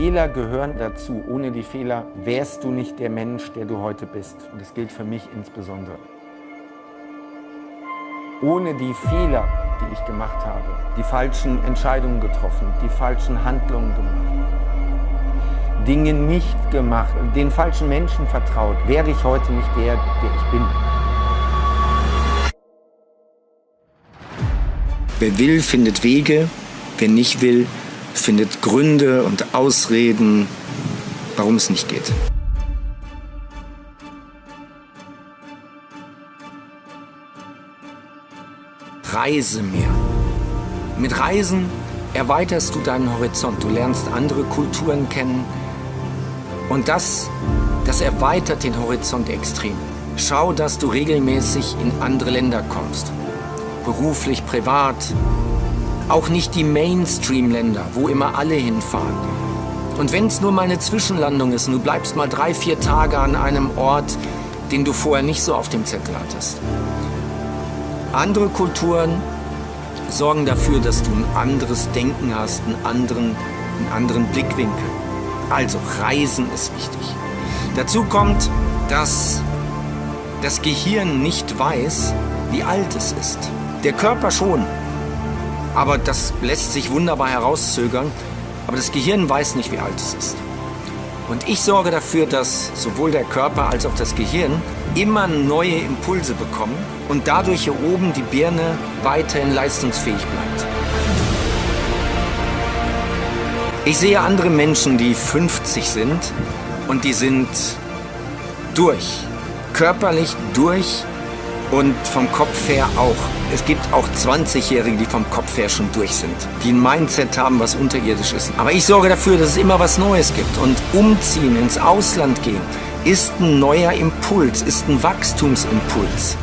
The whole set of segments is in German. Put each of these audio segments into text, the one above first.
Fehler gehören dazu. Ohne die Fehler wärst du nicht der Mensch, der du heute bist. Und das gilt für mich insbesondere. Ohne die Fehler, die ich gemacht habe, die falschen Entscheidungen getroffen, die falschen Handlungen gemacht, Dinge nicht gemacht, den falschen Menschen vertraut, wäre ich heute nicht der, der ich bin. Wer will, findet Wege. Wer nicht will, findet Gründe und Ausreden, warum es nicht geht. Reise mehr. Mit Reisen erweiterst du deinen Horizont. Du lernst andere Kulturen kennen. Und das, das erweitert den Horizont extrem. Schau, dass du regelmäßig in andere Länder kommst. Beruflich, privat. Auch nicht die Mainstream-Länder, wo immer alle hinfahren. Und wenn es nur mal eine Zwischenlandung ist und du bleibst mal drei, vier Tage an einem Ort, den du vorher nicht so auf dem Zettel hattest. Andere Kulturen sorgen dafür, dass du ein anderes Denken hast, einen anderen, einen anderen Blickwinkel. Also Reisen ist wichtig. Dazu kommt, dass das Gehirn nicht weiß, wie alt es ist. Der Körper schon. Aber das lässt sich wunderbar herauszögern. Aber das Gehirn weiß nicht, wie alt es ist. Und ich sorge dafür, dass sowohl der Körper als auch das Gehirn immer neue Impulse bekommen und dadurch hier oben die Birne weiterhin leistungsfähig bleibt. Ich sehe andere Menschen, die 50 sind und die sind durch, körperlich durch und vom Kopf her auch. Es gibt auch 20-Jährige, die vom Kopf her schon durch sind, die ein Mindset haben, was unterirdisch ist. Aber ich sorge dafür, dass es immer was Neues gibt. Und umziehen, ins Ausland gehen, ist ein neuer Impuls, ist ein Wachstumsimpuls.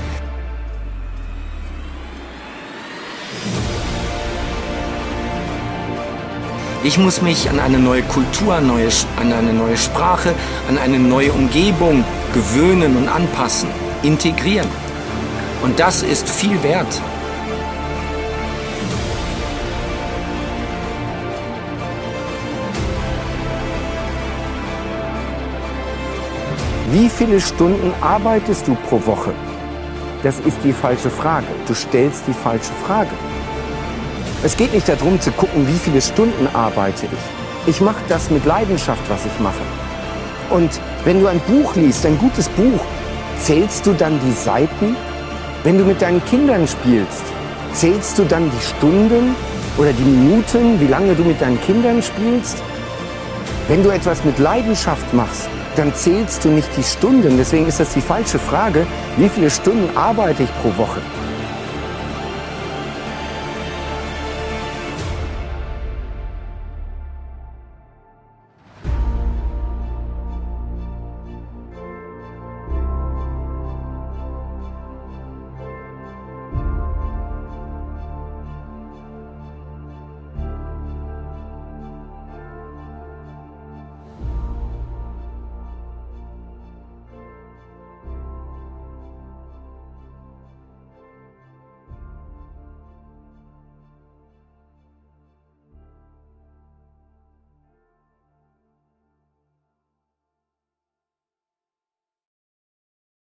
Ich muss mich an eine neue Kultur, an eine neue Sprache, an eine neue Umgebung gewöhnen und anpassen, integrieren. Und das ist viel wert. Wie viele Stunden arbeitest du pro Woche? Das ist die falsche Frage. Du stellst die falsche Frage. Es geht nicht darum zu gucken, wie viele Stunden arbeite ich. Ich mache das mit Leidenschaft, was ich mache. Und wenn du ein Buch liest, ein gutes Buch, zählst du dann die Seiten? Wenn du mit deinen Kindern spielst, zählst du dann die Stunden oder die Minuten, wie lange du mit deinen Kindern spielst? Wenn du etwas mit Leidenschaft machst, dann zählst du nicht die Stunden. Deswegen ist das die falsche Frage, wie viele Stunden arbeite ich pro Woche?